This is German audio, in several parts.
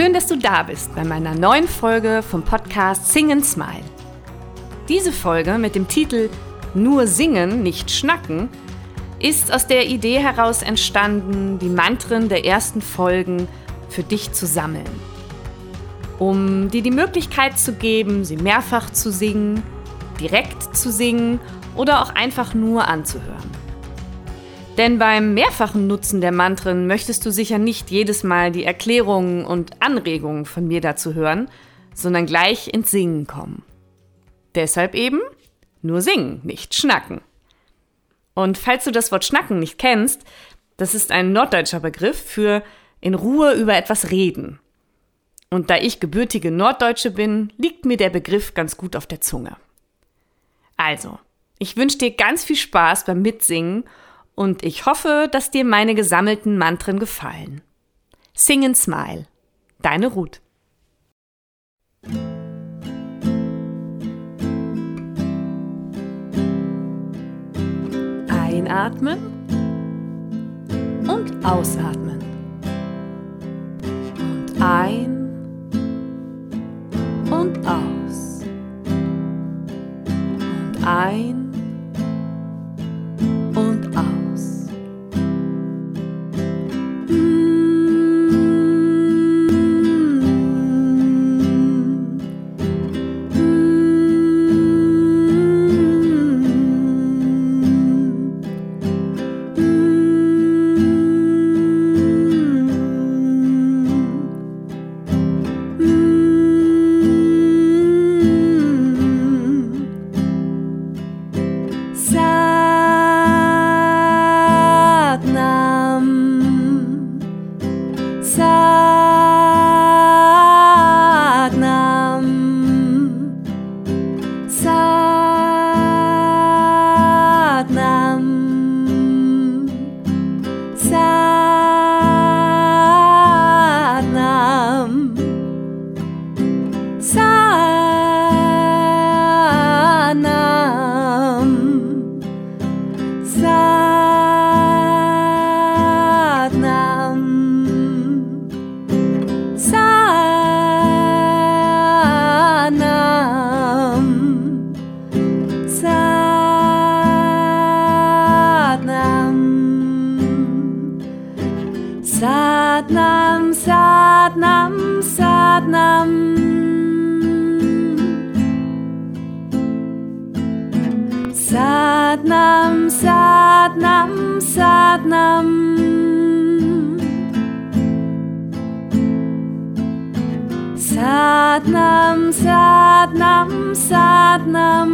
Schön, dass du da bist bei meiner neuen Folge vom Podcast Sing and Smile. Diese Folge mit dem Titel Nur singen, nicht schnacken ist aus der Idee heraus entstanden, die Mantren der ersten Folgen für dich zu sammeln. Um dir die Möglichkeit zu geben, sie mehrfach zu singen, direkt zu singen oder auch einfach nur anzuhören. Denn beim mehrfachen Nutzen der Mantren möchtest du sicher nicht jedes Mal die Erklärungen und Anregungen von mir dazu hören, sondern gleich ins Singen kommen. Deshalb eben nur singen, nicht schnacken. Und falls du das Wort schnacken nicht kennst, das ist ein norddeutscher Begriff für in Ruhe über etwas reden. Und da ich gebürtige Norddeutsche bin, liegt mir der Begriff ganz gut auf der Zunge. Also, ich wünsche dir ganz viel Spaß beim Mitsingen und ich hoffe, dass dir meine gesammelten Mantren gefallen. Sing and Smile. Deine Ruth. Einatmen und ausatmen. Und ein und aus. Und ein Satnam, Satnam, Satnam.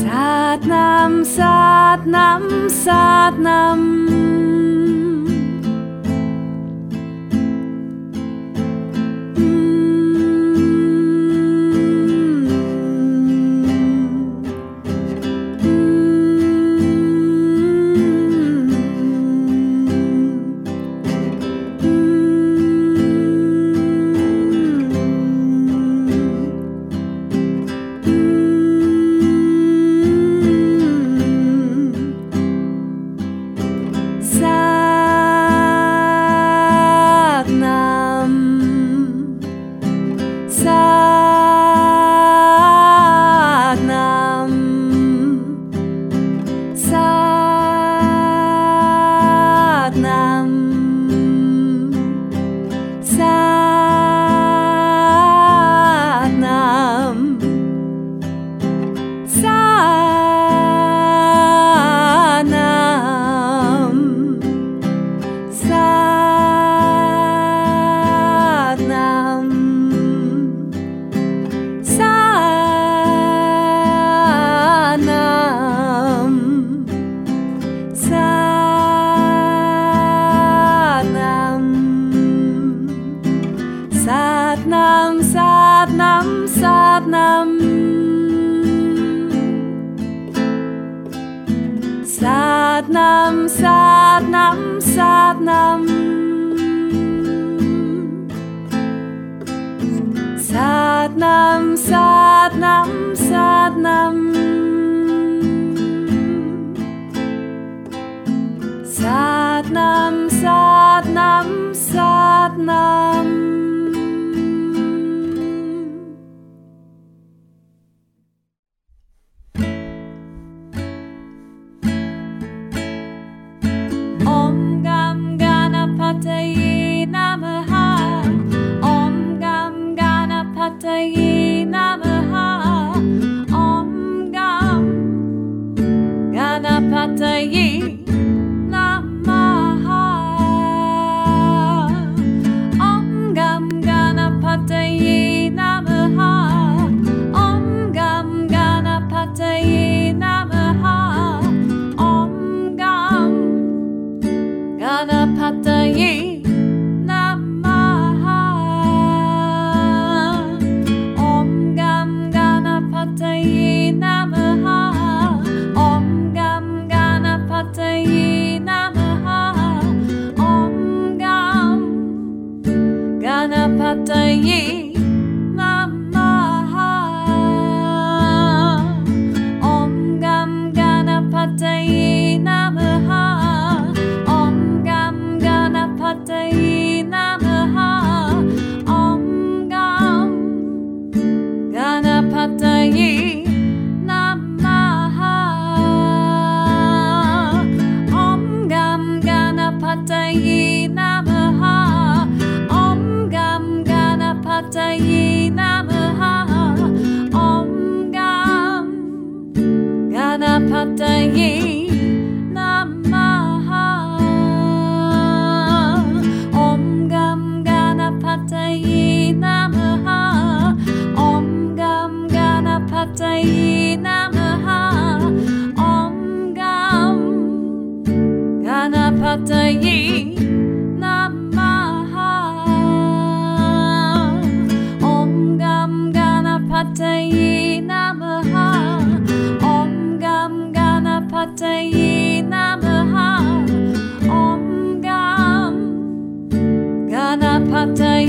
Satnam, Satnam, Satnam. Vietnam. 在意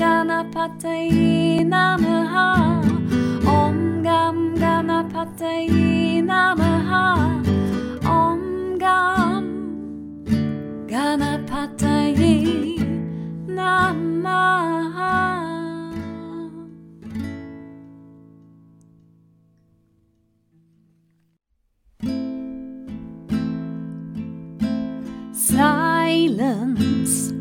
Ganapataye Namaha. Om Gam Ganapataye Namaha. Om Gam Ganapataye Namaha. Silence.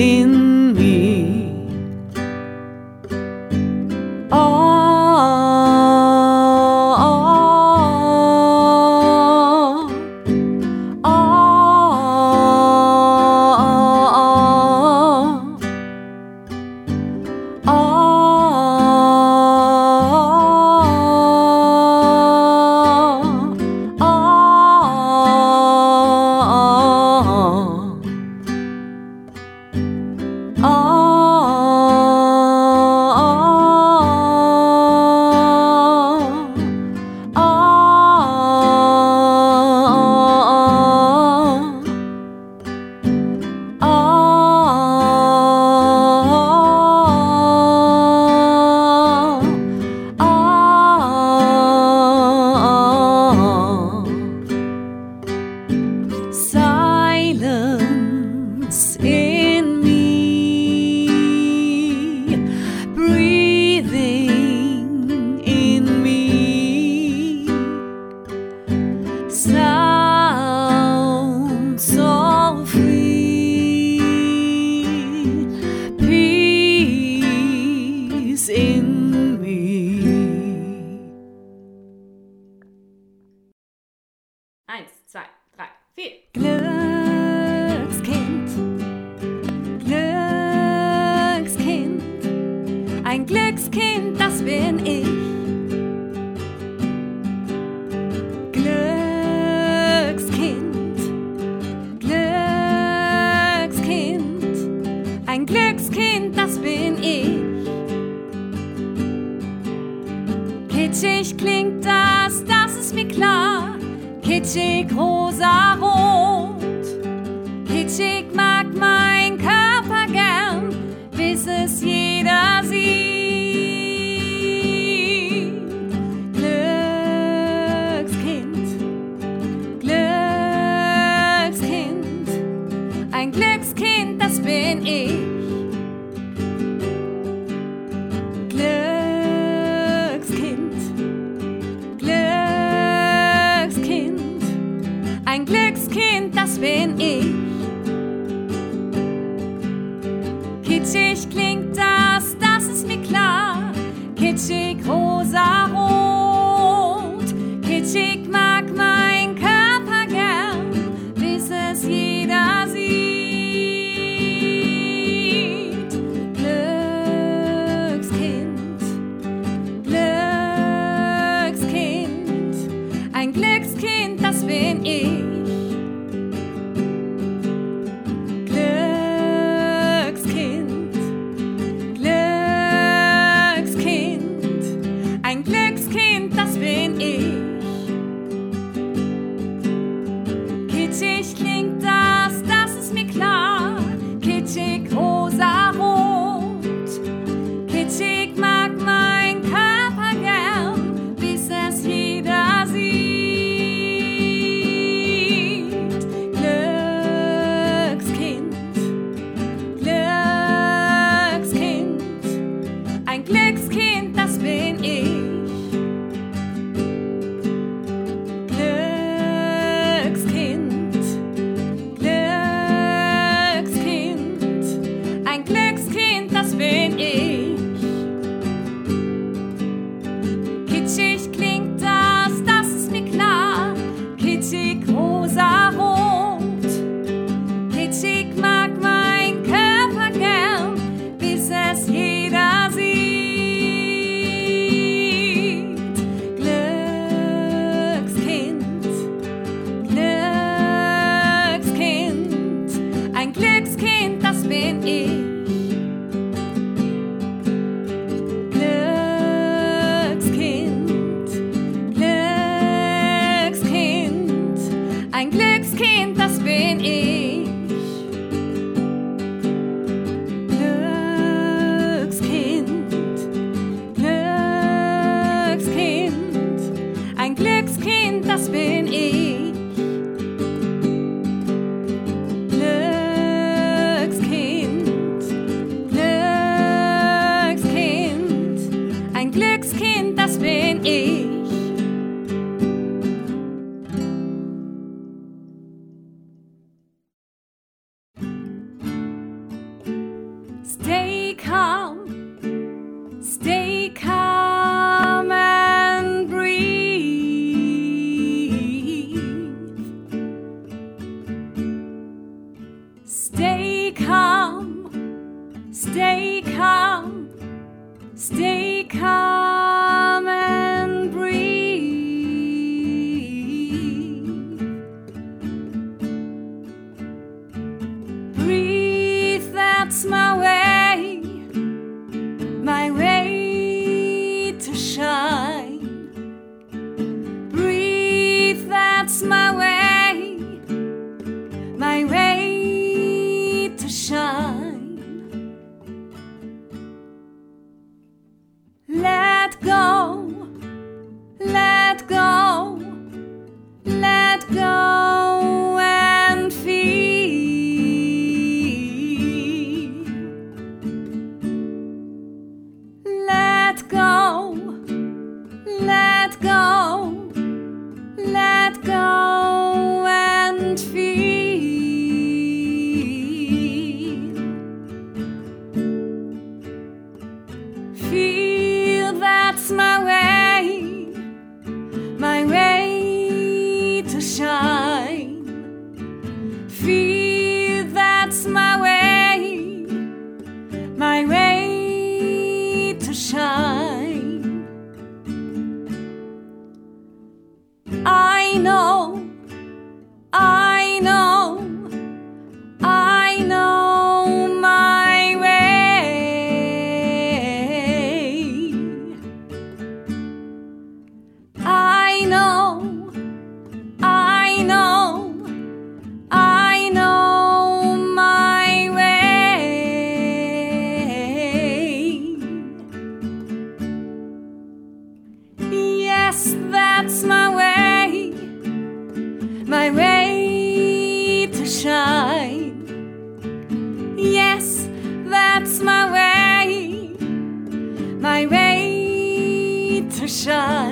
in let go, Yes, that's my way, my way to shine. Yes, that's my way, my way to shine.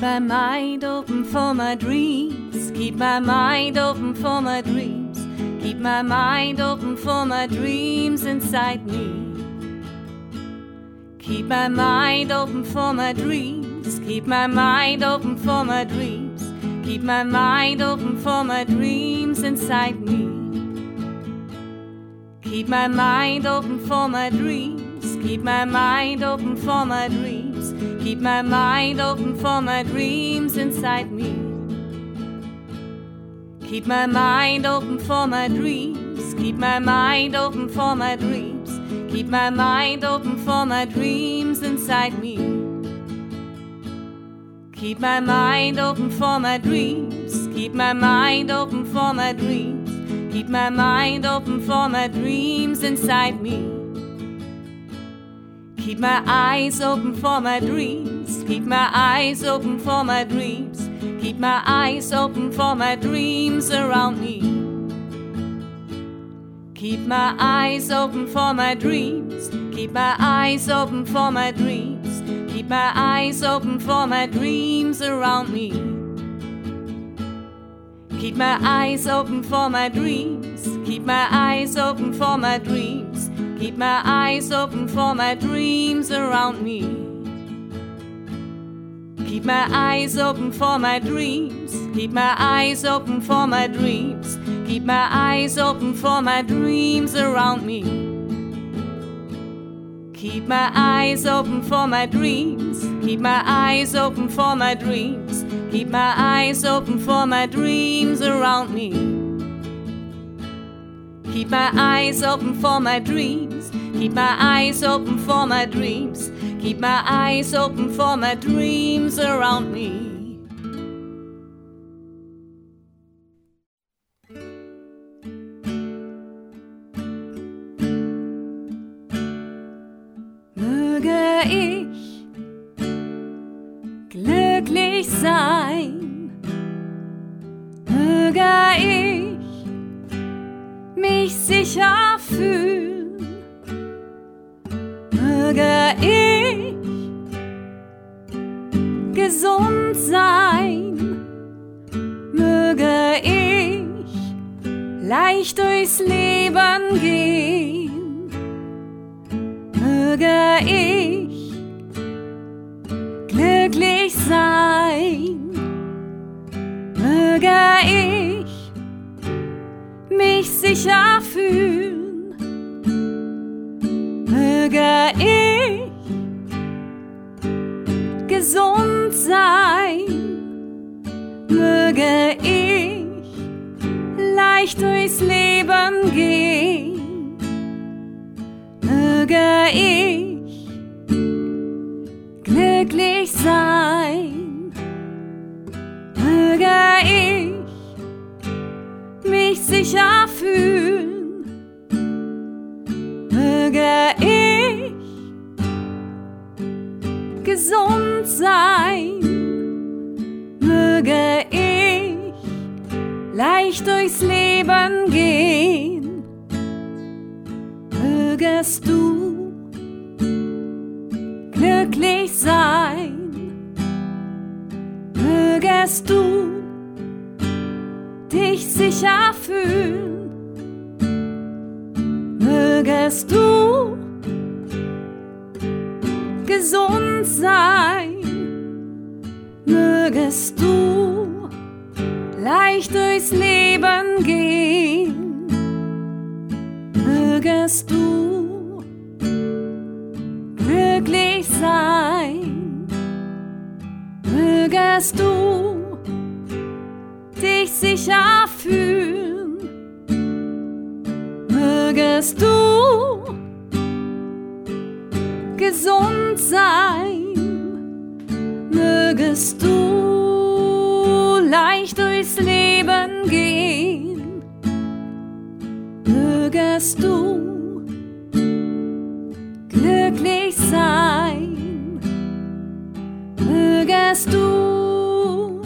My mind open for my dreams. Keep my mind open for my dreams. Keep my mind open for my dreams inside me. Keep my mind open for my dreams. Keep my mind open for my dreams. Keep my mind open for my dreams inside me. Keep my mind open for my dreams. Keep my mind open for my dreams. Keep my mind open for my dreams inside me. Keep my mind open for my dreams. Keep my mind open for my dreams. Keep my mind open for my dreams inside me. Keep my mind open for my dreams. Keep my mind open for my dreams. Keep my mind open for my dreams inside me. Keep my eyes open for my dreams. Keep my eyes open for my dreams. Keep my eyes open for my dreams around me. Keep my eyes open for my dreams. Keep my eyes open for my dreams. Keep my eyes open for my dreams around me. Keep my eyes open for my dreams. Keep my eyes open for my dreams. Keep my eyes open for my dreams around me. Keep my eyes open for my dreams. Keep my eyes open for my dreams. Keep my eyes open for my dreams around me. Keep my eyes open for my dreams. Keep my eyes open for my dreams. Keep my eyes open for my dreams around me. Keep my eyes open for my dreams. Keep my eyes open for my dreams. Keep my eyes open for my dreams around me. Durchs Leben gehen, möge ich glücklich sein, möge ich mich sicher fühlen, möge ich gesund sein, möge ich leicht durchs gesund sein, möge ich leicht durchs Leben gehen, mögest du glücklich sein, mögest du dich sicher fühlen, mögest du gesund sein, mögest du leicht durchs Leben gehen, mögest du glücklich sein, mögest du dich sicher fühlen, mögest du gesund sein, mögest du leicht durchs Leben gehen, mögest du glücklich sein, mögest du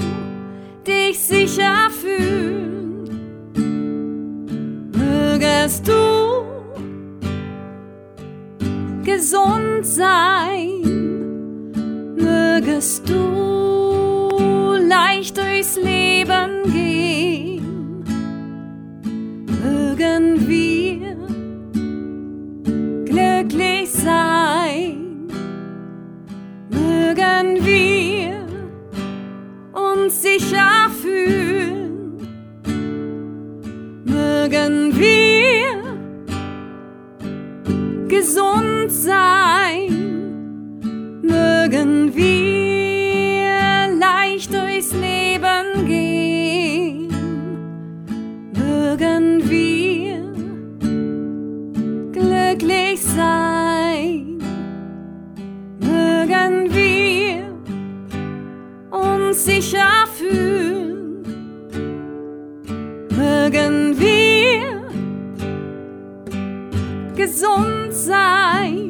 dich sicher fühlen, mögest du gesund sein, mögest du gesund sein, mögen wir leicht durchs Leben gehen, mögen wir glücklich sein, mögen wir uns sicher fühlen, mögen wir gesund sein,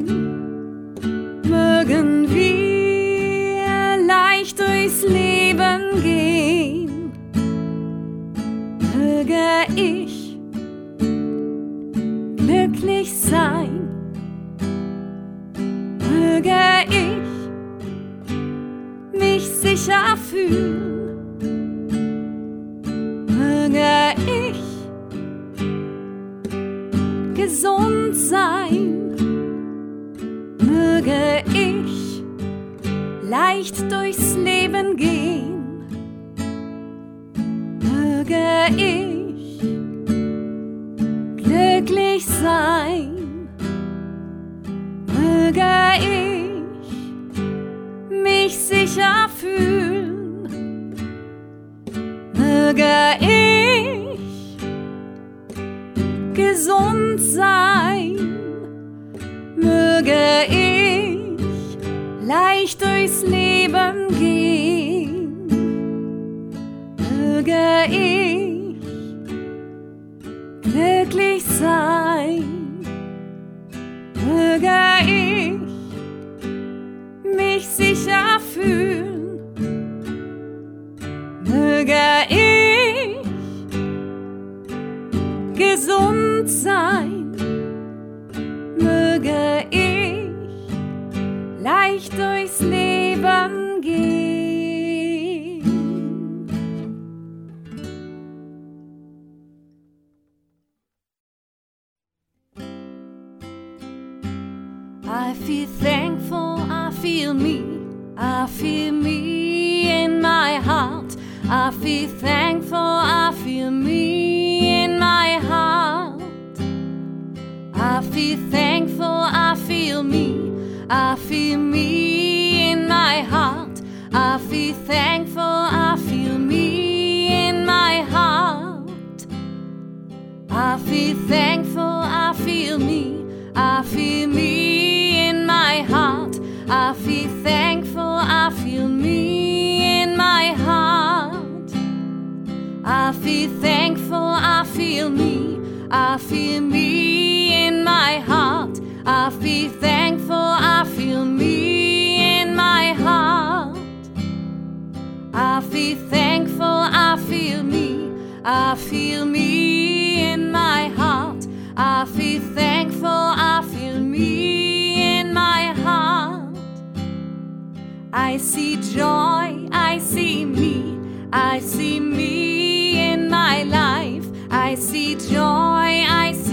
gesund sein, möge ich leicht durchs Leben Feel thankful, I feel me, I feel me in my heart. I feel thankful, I feel me in my heart. I feel thankful, I feel me, I feel me in my heart. I feel thankful, I feel me in my heart. I feel thankful, I feel me, I feel me. I feel thankful, I feel me in my heart. I feel thankful, I feel me. I feel me in my heart. I feel thankful, I feel me in my heart. I see joy, I see me, I see me in my life. I see joy, I see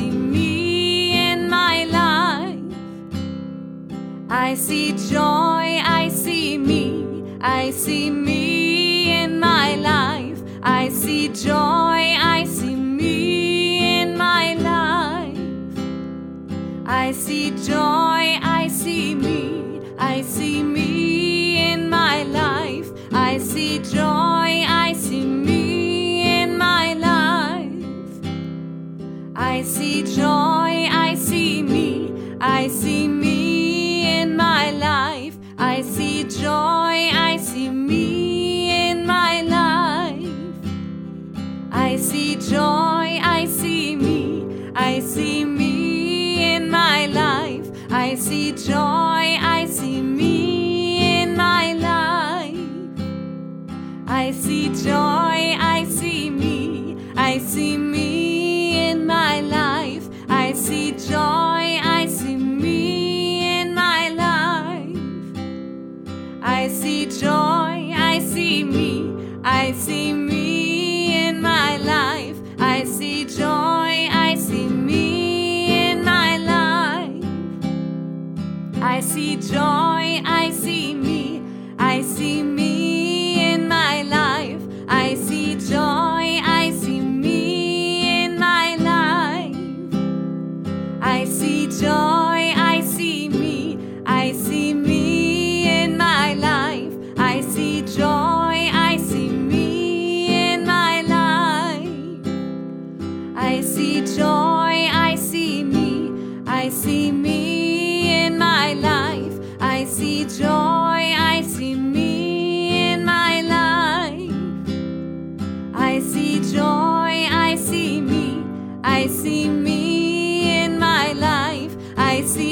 I see joy, I see me, I see me in my life. I see joy, I see me in my life. I see joy,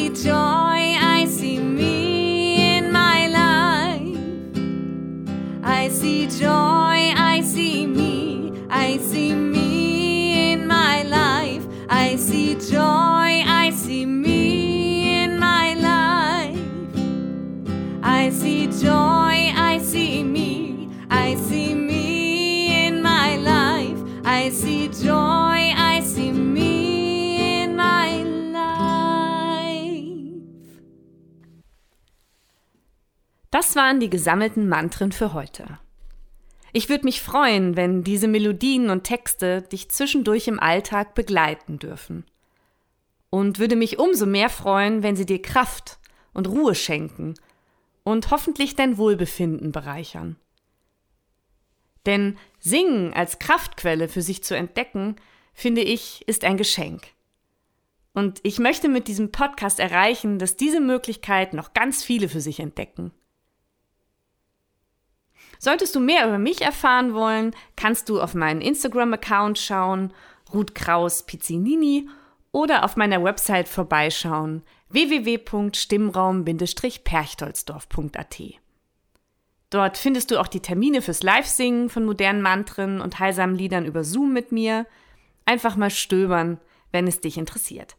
joy, Das waren die gesammelten Mantren für heute. Ich würde mich freuen, wenn diese Melodien und Texte dich zwischendurch im Alltag begleiten dürfen. Und würde mich umso mehr freuen, wenn sie dir Kraft und Ruhe schenken und hoffentlich dein Wohlbefinden bereichern. Denn Singen als Kraftquelle für sich zu entdecken, finde ich, ist ein Geschenk. Und ich möchte mit diesem Podcast erreichen, dass diese Möglichkeit noch ganz viele für sich entdecken. Solltest du mehr über mich erfahren wollen, kannst du auf meinen Instagram-Account schauen, Ruth Kraus Pizzinini, oder auf meiner Website vorbeischauen, www.stimmraum-perchtoldsdorf.at. Dort findest du auch die Termine fürs Live-Singen von modernen Mantren und heilsamen Liedern über Zoom mit mir. Einfach mal stöbern, wenn es dich interessiert.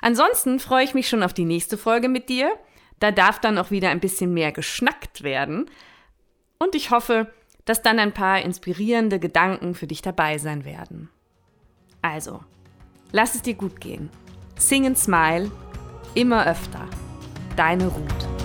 Ansonsten freue ich mich schon auf die nächste Folge mit dir. Da darf dann auch wieder ein bisschen mehr geschnackt werden. Und ich hoffe, dass dann ein paar inspirierende Gedanken für dich dabei sein werden. Also, lass es dir gut gehen. Sing and smile, immer öfter. Deine Ruth.